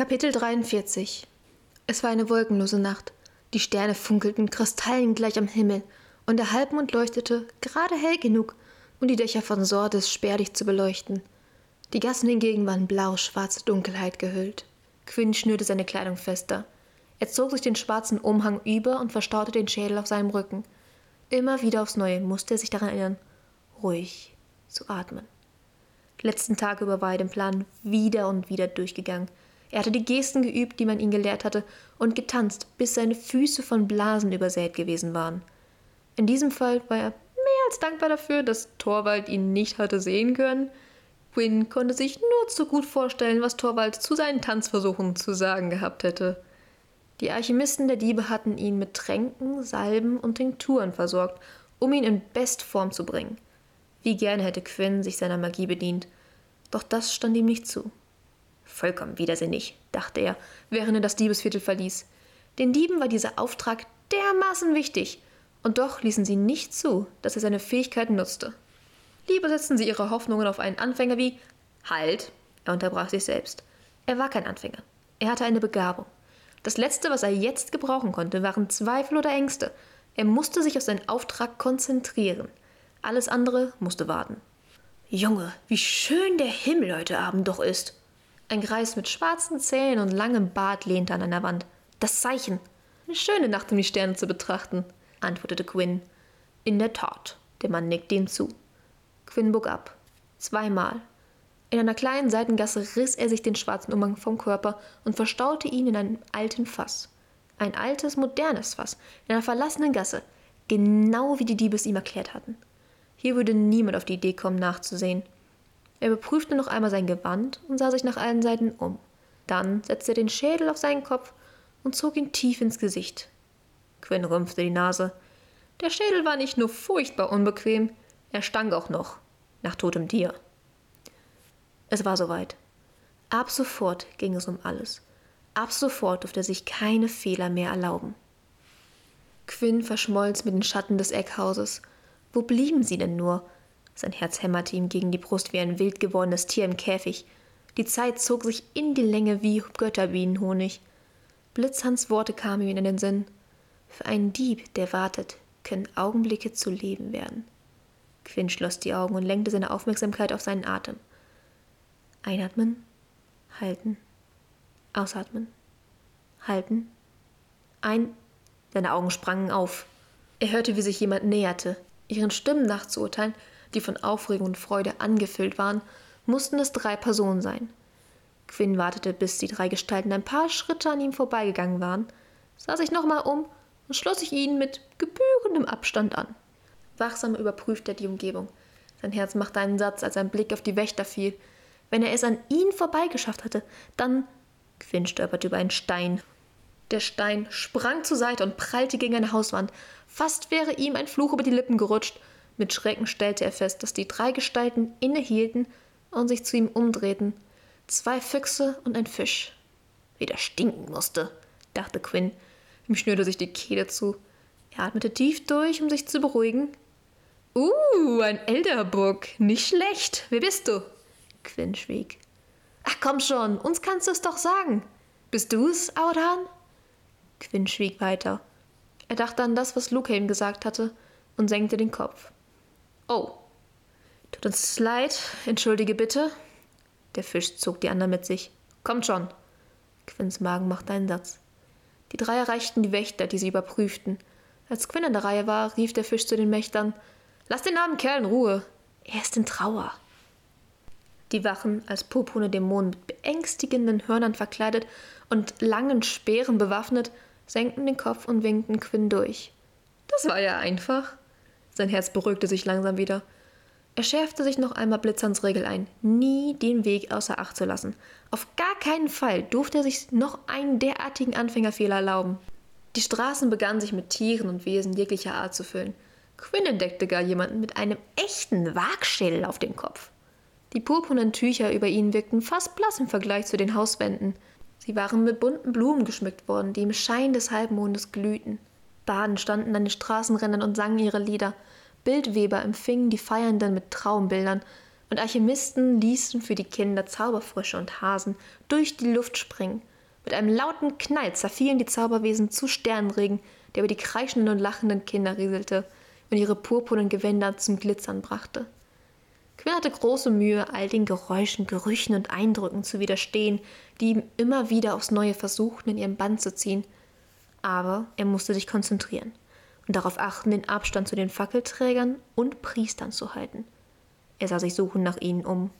Kapitel 43 Es war eine wolkenlose Nacht. Die Sterne funkelten kristallengleich am Himmel und der Halbmond leuchtete gerade hell genug, um die Dächer von Sordes spärlich zu beleuchten. Die Gassen hingegen waren blau-schwarze Dunkelheit gehüllt. Quinn schnürte seine Kleidung fester. Er zog sich den schwarzen Umhang über und verstaute den Schädel auf seinem Rücken. Immer wieder aufs Neue musste er sich daran erinnern, ruhig zu atmen. Letzten Tage über war er den Plan wieder und wieder durchgegangen. Er hatte die Gesten geübt, die man ihn gelehrt hatte, und getanzt, bis seine Füße von Blasen übersät gewesen waren. In diesem Fall war er mehr als dankbar dafür, dass Torwald ihn nicht hatte sehen können. Quinn konnte sich nur zu gut vorstellen, was Torwald zu seinen Tanzversuchen zu sagen gehabt hätte. Die Alchemisten der Diebe hatten ihn mit Tränken, Salben und Tinkturen versorgt, um ihn in Bestform zu bringen. Wie gerne hätte Quinn sich seiner Magie bedient, doch das stand ihm nicht zu. Vollkommen widersinnig, dachte er, während er das Diebesviertel verließ. Den Dieben war dieser Auftrag dermaßen wichtig, und doch ließen sie nicht zu, dass er seine Fähigkeiten nutzte. Lieber setzten sie ihre Hoffnungen auf einen Anfänger wie Halt, er unterbrach sich selbst. Er war kein Anfänger. Er hatte eine Begabung. Das Letzte, was er jetzt gebrauchen konnte, waren Zweifel oder Ängste. Er musste sich auf seinen Auftrag konzentrieren. Alles andere musste warten. Junge, wie schön der Himmel heute Abend doch ist. Ein Greis mit schwarzen Zähnen und langem Bart lehnte an einer Wand. Das Zeichen. Eine schöne Nacht, um die Sterne zu betrachten, antwortete Quinn. In der Tat. Der Mann nickte ihm zu. Quinn bog ab. Zweimal. In einer kleinen Seitengasse riss er sich den schwarzen Umhang vom Körper und verstaute ihn in einem alten Fass. Ein altes, modernes Fass, in einer verlassenen Gasse, genau wie die Diebe es ihm erklärt hatten. Hier würde niemand auf die Idee kommen, nachzusehen. Er überprüfte noch einmal sein Gewand und sah sich nach allen Seiten um. Dann setzte er den Schädel auf seinen Kopf und zog ihn tief ins Gesicht. Quinn rümpfte die Nase. Der Schädel war nicht nur furchtbar unbequem, er stank auch noch nach totem Tier. Es war soweit. Ab sofort ging es um alles. Ab sofort durfte er sich keine Fehler mehr erlauben. Quinn verschmolz mit den Schatten des Eckhauses wo blieben sie denn nur? Sein Herz hämmerte ihm gegen die Brust wie ein wild gewordenes Tier im Käfig. Die Zeit zog sich in die Länge wie Götterbienenhonig. Blitzhans Worte kamen ihm in den Sinn. Für einen Dieb, der wartet, können Augenblicke zu Leben werden. Quinn schloss die Augen und lenkte seine Aufmerksamkeit auf seinen Atem. Einatmen, halten, ausatmen, halten, ein. Seine Augen sprangen auf. Er hörte, wie sich jemand näherte. Ihren Stimmen nachzuurteilen, die von Aufregung und Freude angefüllt waren, mussten es drei Personen sein. Quinn wartete, bis die drei Gestalten ein paar Schritte an ihm vorbeigegangen waren, sah sich nochmal um und schloss sich ihnen mit gebührendem Abstand an. Wachsam überprüfte er die Umgebung. Sein Herz machte einen Satz, als ein Blick auf die Wächter fiel. Wenn er es an ihn vorbeigeschafft hatte, dann. Quinn stolperte über einen Stein der Stein sprang zur Seite und prallte gegen eine Hauswand. Fast wäre ihm ein Fluch über die Lippen gerutscht. Mit Schrecken stellte er fest, dass die drei Gestalten innehielten und sich zu ihm umdrehten. Zwei Füchse und ein Fisch. Wie der stinken musste, dachte Quinn. Ihm schnürte sich die Kehle zu. Er atmete tief durch, um sich zu beruhigen. Uh, ein Elderbook. Nicht schlecht. Wer bist du? Quinn schwieg. Ach komm schon, uns kannst du es doch sagen. Bist du's, Audan? Quinn schwieg weiter. Er dachte an das, was Luke ihm gesagt hatte, und senkte den Kopf. Oh. Tut uns leid, entschuldige bitte. Der Fisch zog die anderen mit sich. Kommt schon. Quinns Magen machte einen Satz. Die drei erreichten die Wächter, die sie überprüften. Als Quinn in der Reihe war, rief der Fisch zu den Mächtern: Lass den armen Kerl in Ruhe. Er ist in Trauer. Die Wachen, als purpurne Dämonen mit beängstigenden Hörnern verkleidet und langen Speeren bewaffnet, senkten den Kopf und winkten Quinn durch. Das war ja einfach. Sein Herz beruhigte sich langsam wieder. Er schärfte sich noch einmal Blitzerns Regel ein, nie den Weg außer Acht zu lassen. Auf gar keinen Fall durfte er sich noch einen derartigen Anfängerfehler erlauben. Die Straßen begannen sich mit Tieren und Wesen jeglicher Art zu füllen. Quinn entdeckte gar jemanden mit einem echten Wagschädel auf dem Kopf. Die purpurnen Tücher über ihnen wirkten fast blass im Vergleich zu den Hauswänden. Sie waren mit bunten Blumen geschmückt worden, die im Schein des Halbmondes glühten. Baden standen an den Straßenrändern und sangen ihre Lieder. Bildweber empfingen die Feiernden mit Traumbildern und Alchemisten ließen für die Kinder Zauberfrösche und Hasen durch die Luft springen. Mit einem lauten Knall zerfielen die Zauberwesen zu Sternregen, der über die kreischenden und lachenden Kinder rieselte und ihre purpurnen Gewänder zum Glitzern brachte. Quinn hatte große Mühe, all den Geräuschen, Gerüchen und Eindrücken zu widerstehen, die ihm immer wieder aufs Neue versuchten, in ihren Bann zu ziehen. Aber er musste sich konzentrieren und darauf achten, den Abstand zu den Fackelträgern und Priestern zu halten. Er sah sich suchend nach ihnen um.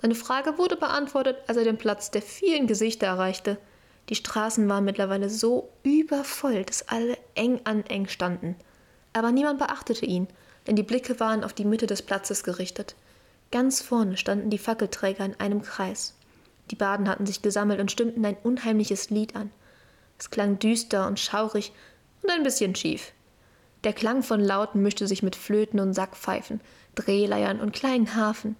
Seine Frage wurde beantwortet, als er den Platz der vielen Gesichter erreichte. Die Straßen waren mittlerweile so übervoll, dass alle eng an eng standen. Aber niemand beachtete ihn, denn die Blicke waren auf die Mitte des Platzes gerichtet. Ganz vorne standen die Fackelträger in einem Kreis. Die Baden hatten sich gesammelt und stimmten ein unheimliches Lied an. Es klang düster und schaurig und ein bisschen schief. Der Klang von Lauten mischte sich mit Flöten und Sackpfeifen, Drehleiern und kleinen Hafen.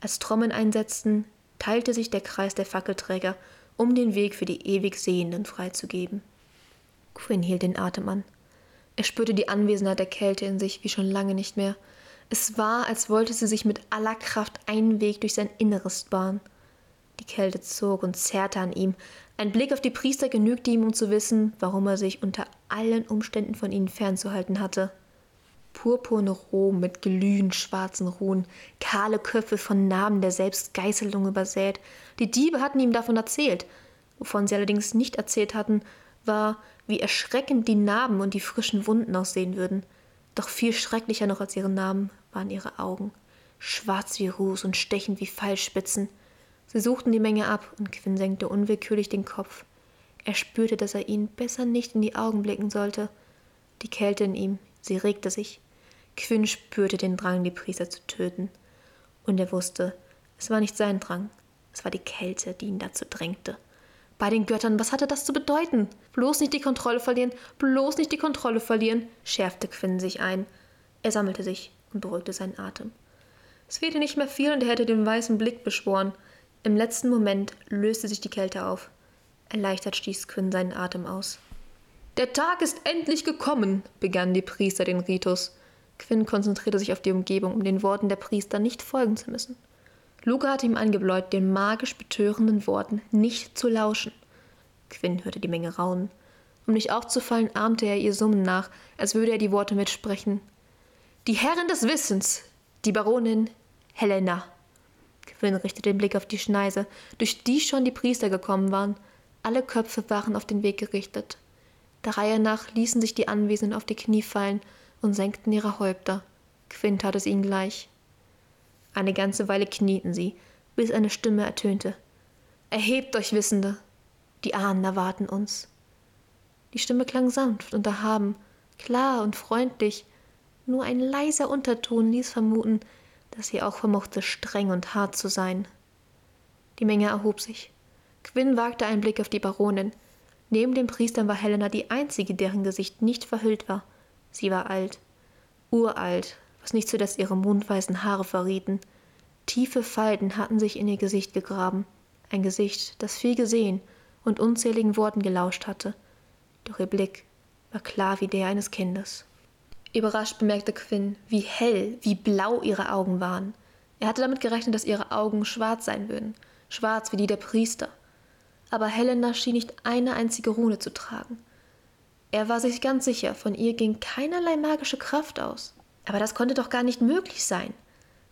Als Trommeln einsetzten, teilte sich der Kreis der Fackelträger, um den Weg für die ewig Sehenden freizugeben. Quinn hielt den Atem an. Er spürte die Anwesenheit der Kälte in sich wie schon lange nicht mehr. Es war, als wollte sie sich mit aller Kraft einen Weg durch sein Inneres bahnen. Die Kälte zog und zerrte an ihm. Ein Blick auf die Priester genügte ihm, um zu wissen, warum er sich unter allen Umständen von ihnen fernzuhalten hatte. Purpurne Rom mit glühend schwarzen Ruhen, kahle Köpfe von Narben der Selbstgeißelung übersät. Die Diebe hatten ihm davon erzählt. Wovon sie allerdings nicht erzählt hatten, war, wie erschreckend die Narben und die frischen Wunden aussehen würden. Doch viel schrecklicher noch als ihre Narben waren ihre Augen, schwarz wie Ruß und stechend wie Pfeilspitzen. Sie suchten die Menge ab, und Quinn senkte unwillkürlich den Kopf. Er spürte, dass er ihnen besser nicht in die Augen blicken sollte. Die Kälte in ihm, sie regte sich. Quinn spürte den Drang, die Priester zu töten. Und er wusste, es war nicht sein Drang, es war die Kälte, die ihn dazu drängte. Bei den Göttern, was hatte das zu bedeuten? Bloß nicht die Kontrolle verlieren, bloß nicht die Kontrolle verlieren, schärfte Quinn sich ein. Er sammelte sich und beruhigte seinen Atem. Es fehlte nicht mehr viel und er hätte den weißen Blick beschworen. Im letzten Moment löste sich die Kälte auf. Erleichtert stieß Quinn seinen Atem aus. Der Tag ist endlich gekommen, begannen die Priester den Ritus. Quinn konzentrierte sich auf die Umgebung, um den Worten der Priester nicht folgen zu müssen. Luca hatte ihm angebläut, den magisch betörenden Worten nicht zu lauschen. Quinn hörte die Menge raunen. Um nicht aufzufallen, ahmte er ihr Summen nach, als würde er die Worte mitsprechen. Die Herrin des Wissens, die Baronin Helena. Quinn richtete den Blick auf die Schneise, durch die schon die Priester gekommen waren. Alle Köpfe waren auf den Weg gerichtet. Der Reihe nach ließen sich die Anwesenden auf die Knie fallen und senkten ihre Häupter. Quinn tat es ihnen gleich. Eine ganze Weile knieten sie, bis eine Stimme ertönte. Erhebt euch, Wissende! Die Ahnen erwarten uns. Die Stimme klang sanft und erhaben, klar und freundlich, nur ein leiser Unterton ließ vermuten, dass sie auch vermochte, streng und hart zu sein. Die Menge erhob sich. Quinn wagte einen Blick auf die Baronin. Neben den Priestern war Helena die einzige, deren Gesicht nicht verhüllt war. Sie war alt, uralt, was nicht zuletzt ihre mondweißen Haare verrieten. Tiefe Falten hatten sich in ihr Gesicht gegraben, ein Gesicht, das viel gesehen und unzähligen Worten gelauscht hatte. Doch ihr Blick war klar wie der eines Kindes. Überrascht bemerkte Quinn, wie hell, wie blau ihre Augen waren. Er hatte damit gerechnet, dass ihre Augen schwarz sein würden, schwarz wie die der Priester. Aber Helena schien nicht eine einzige Rune zu tragen. Er war sich ganz sicher, von ihr ging keinerlei magische Kraft aus. Aber das konnte doch gar nicht möglich sein.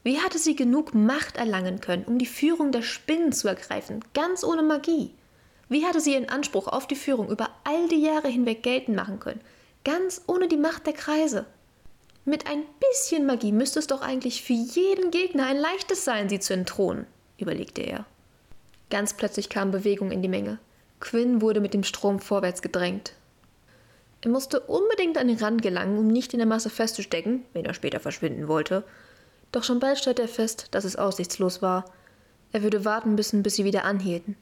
Wie hatte sie genug Macht erlangen können, um die Führung der Spinnen zu ergreifen, ganz ohne Magie? Wie hatte sie ihren Anspruch auf die Führung über all die Jahre hinweg geltend machen können, ganz ohne die Macht der Kreise? Mit ein bisschen Magie müsste es doch eigentlich für jeden Gegner ein leichtes sein, sie zu entthronen, überlegte er. Ganz plötzlich kam Bewegung in die Menge. Quinn wurde mit dem Strom vorwärts gedrängt. Er musste unbedingt an den Rand gelangen, um nicht in der Masse festzustecken, wenn er später verschwinden wollte. Doch schon bald stellte er fest, dass es aussichtslos war. Er würde warten müssen, bis sie wieder anhielten.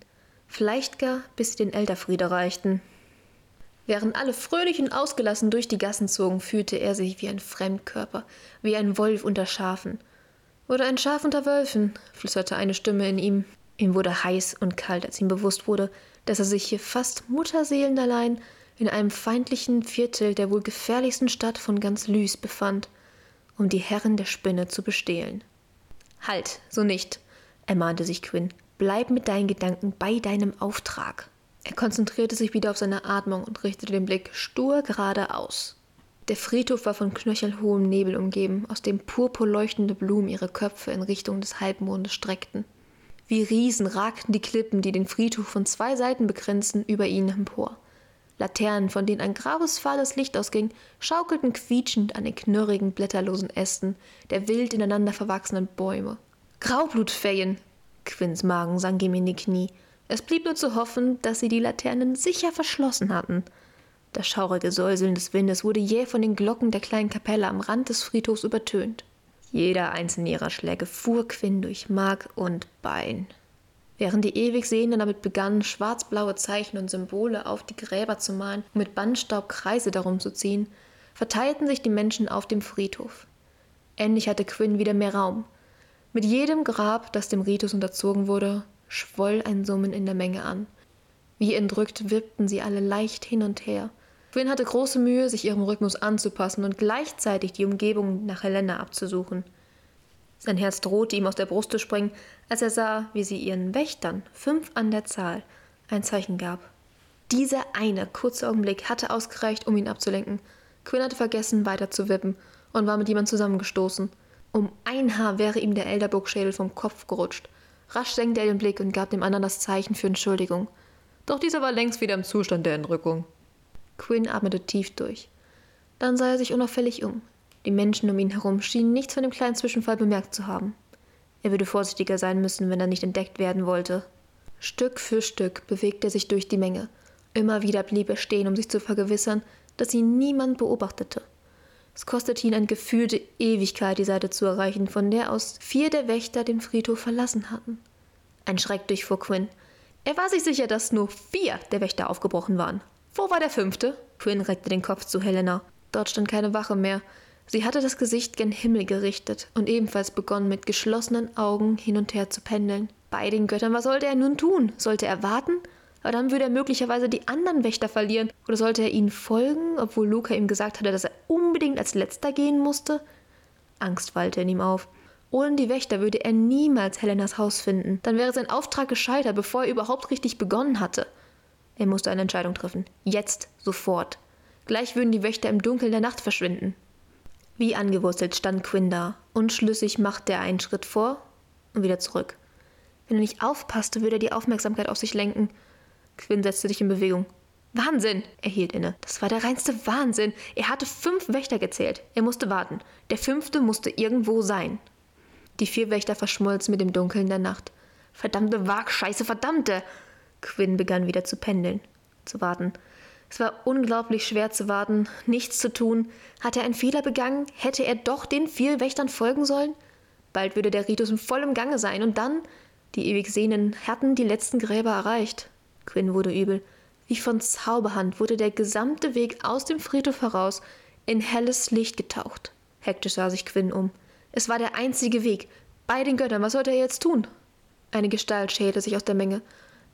Vielleicht gar, bis sie den Elterfried erreichten. Während alle fröhlich und ausgelassen durch die Gassen zogen, fühlte er sich wie ein Fremdkörper, wie ein Wolf unter Schafen. Oder ein Schaf unter Wölfen, flüsterte eine Stimme in ihm. Ihm wurde heiß und kalt, als ihm bewusst wurde, dass er sich hier fast mutterseelenallein in einem feindlichen Viertel der wohl gefährlichsten Stadt von ganz Lys befand, um die Herren der Spinne zu bestehlen. Halt, so nicht, ermahnte sich Quinn. Bleib mit deinen Gedanken bei deinem Auftrag. Er konzentrierte sich wieder auf seine Atmung und richtete den Blick stur geradeaus. Der Friedhof war von knöchelhohem Nebel umgeben, aus dem purpurleuchtende Blumen ihre Köpfe in Richtung des Halbmondes streckten. Wie Riesen ragten die Klippen, die den Friedhof von zwei Seiten begrenzten, über ihnen empor. Laternen, von denen ein graues, fahles Licht ausging, schaukelten quietschend an den knurrigen, blätterlosen Ästen der wild ineinander verwachsenen Bäume. Graublutfeien! Quinns Magen sank ihm in die Knie. Es blieb nur zu hoffen, dass sie die Laternen sicher verschlossen hatten. Das schaurige Säuseln des Windes wurde jäh von den Glocken der kleinen Kapelle am Rand des Friedhofs übertönt. Jeder einzelne ihrer Schläge fuhr Quinn durch Mark und Bein. Während die ewig Sehenden damit begannen, schwarzblaue Zeichen und Symbole auf die Gräber zu malen und mit Bandstaub Kreise darum zu ziehen, verteilten sich die Menschen auf dem Friedhof. Endlich hatte Quinn wieder mehr Raum. Mit jedem Grab, das dem Ritus unterzogen wurde, schwoll ein Summen in der Menge an. Wie entrückt wippten sie alle leicht hin und her. Quinn hatte große Mühe, sich ihrem Rhythmus anzupassen und gleichzeitig die Umgebung nach Helena abzusuchen. Sein Herz drohte ihm aus der Brust zu springen, als er sah, wie sie ihren Wächtern, fünf an der Zahl, ein Zeichen gab. Dieser eine kurze Augenblick hatte ausgereicht, um ihn abzulenken. Quinn hatte vergessen, weiter zu wippen und war mit jemand zusammengestoßen. Um ein Haar wäre ihm der Elderburg-Schädel vom Kopf gerutscht. Rasch senkte er den Blick und gab dem anderen das Zeichen für Entschuldigung. Doch dieser war längst wieder im Zustand der Entrückung. Quinn atmete tief durch. Dann sah er sich unauffällig um. Die Menschen um ihn herum schienen nichts von dem kleinen Zwischenfall bemerkt zu haben. Er würde vorsichtiger sein müssen, wenn er nicht entdeckt werden wollte. Stück für Stück bewegte er sich durch die Menge. Immer wieder blieb er stehen, um sich zu vergewissern, dass ihn niemand beobachtete. Es kostete ihn eine gefühlte Ewigkeit, die Seite zu erreichen, von der aus vier der Wächter den Friedhof verlassen hatten. Ein Schreck durchfuhr Quinn. Er war sich sicher, dass nur vier der Wächter aufgebrochen waren. Wo war der fünfte? Quinn reckte den Kopf zu Helena. Dort stand keine Wache mehr. Sie hatte das Gesicht gen Himmel gerichtet und ebenfalls begonnen, mit geschlossenen Augen hin und her zu pendeln. Bei den Göttern, was sollte er nun tun? Sollte er warten? Aber dann würde er möglicherweise die anderen Wächter verlieren. Oder sollte er ihnen folgen, obwohl Luca ihm gesagt hatte, dass er unbedingt als letzter gehen musste? Angst wallte in ihm auf. Ohne die Wächter würde er niemals Helenas Haus finden. Dann wäre sein Auftrag gescheitert, bevor er überhaupt richtig begonnen hatte. Er musste eine Entscheidung treffen. Jetzt, sofort. Gleich würden die Wächter im Dunkeln der Nacht verschwinden. Wie angewurzelt stand Quinn da. Unschlüssig machte er einen Schritt vor und wieder zurück. Wenn er nicht aufpasste, würde er die Aufmerksamkeit auf sich lenken. Quinn setzte sich in Bewegung. Wahnsinn! Er hielt inne. Das war der reinste Wahnsinn. Er hatte fünf Wächter gezählt. Er musste warten. Der fünfte musste irgendwo sein. Die vier Wächter verschmolzen mit dem Dunkeln der Nacht. Verdammte Wagscheiße, verdammte! Quinn begann wieder zu pendeln, zu warten. Es war unglaublich schwer zu warten, nichts zu tun. Hatte er einen Fehler begangen? Hätte er doch den vier Wächtern folgen sollen? Bald würde der Ritus in vollem Gange sein und dann, die ewig Sehnen hatten die letzten Gräber erreicht. Quinn wurde übel. Wie von Zauberhand wurde der gesamte Weg aus dem Friedhof heraus in helles Licht getaucht. Hektisch sah sich Quinn um. Es war der einzige Weg. Bei den Göttern, was sollte er jetzt tun? Eine Gestalt schälte sich aus der Menge.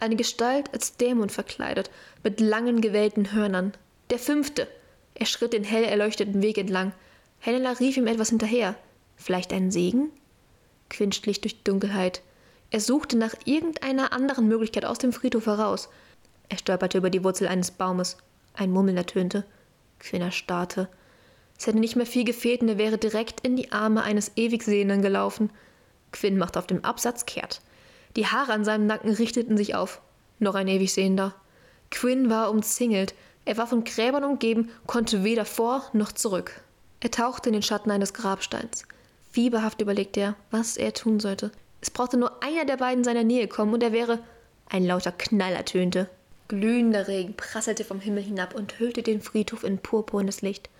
Eine Gestalt als Dämon verkleidet, mit langen gewellten Hörnern. Der fünfte! Er schritt den hell erleuchteten Weg entlang. Helena rief ihm etwas hinterher. Vielleicht einen Segen? Quinn schlich durch Dunkelheit. Er suchte nach irgendeiner anderen Möglichkeit aus dem Friedhof heraus. Er stolperte über die Wurzel eines Baumes. Ein Murmeln ertönte. Quinn erstarrte. Es hätte nicht mehr viel gefehlt und er wäre direkt in die Arme eines Ewigsehenden gelaufen. Quinn machte auf dem Absatz kehrt. Die Haare an seinem Nacken richteten sich auf. Noch ein Ewigsehender. Quinn war umzingelt. Er war von Gräbern umgeben, konnte weder vor noch zurück. Er tauchte in den Schatten eines Grabsteins. Fieberhaft überlegte er, was er tun sollte. Es brauchte nur einer der beiden seiner Nähe kommen und er wäre. Ein lauter Knall ertönte. Glühender Regen prasselte vom Himmel hinab und hüllte den Friedhof in purpurnes Licht.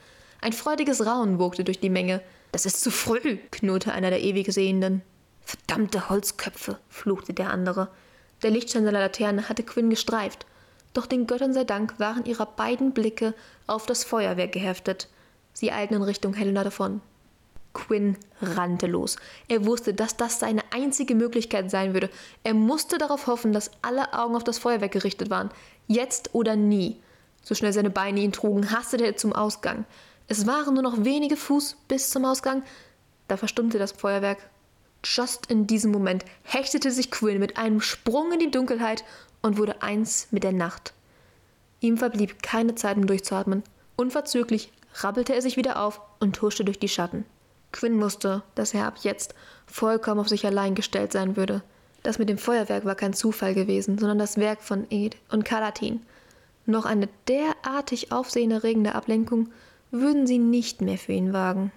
Ein freudiges Raunen wogte durch die Menge. Das ist zu früh, knurrte einer der Ewigsehenden. Verdammte Holzköpfe, fluchte der andere. Der Lichtschein seiner Laterne hatte Quinn gestreift, doch den Göttern sei Dank waren ihre beiden Blicke auf das Feuerwerk geheftet. Sie eilten in Richtung Helena davon. Quinn rannte los. Er wusste, dass das seine einzige Möglichkeit sein würde. Er musste darauf hoffen, dass alle Augen auf das Feuerwerk gerichtet waren. Jetzt oder nie. So schnell seine Beine ihn trugen, hastete er zum Ausgang. Es waren nur noch wenige Fuß bis zum Ausgang. Da verstummte das Feuerwerk Just in diesem Moment hechtete sich Quinn mit einem Sprung in die Dunkelheit und wurde eins mit der Nacht. Ihm verblieb keine Zeit, um durchzuatmen. Unverzüglich rappelte er sich wieder auf und huschte durch die Schatten. Quinn wusste, dass er ab jetzt vollkommen auf sich allein gestellt sein würde. Das mit dem Feuerwerk war kein Zufall gewesen, sondern das Werk von Ed und Kalatin. Noch eine derartig aufsehenerregende Ablenkung würden sie nicht mehr für ihn wagen.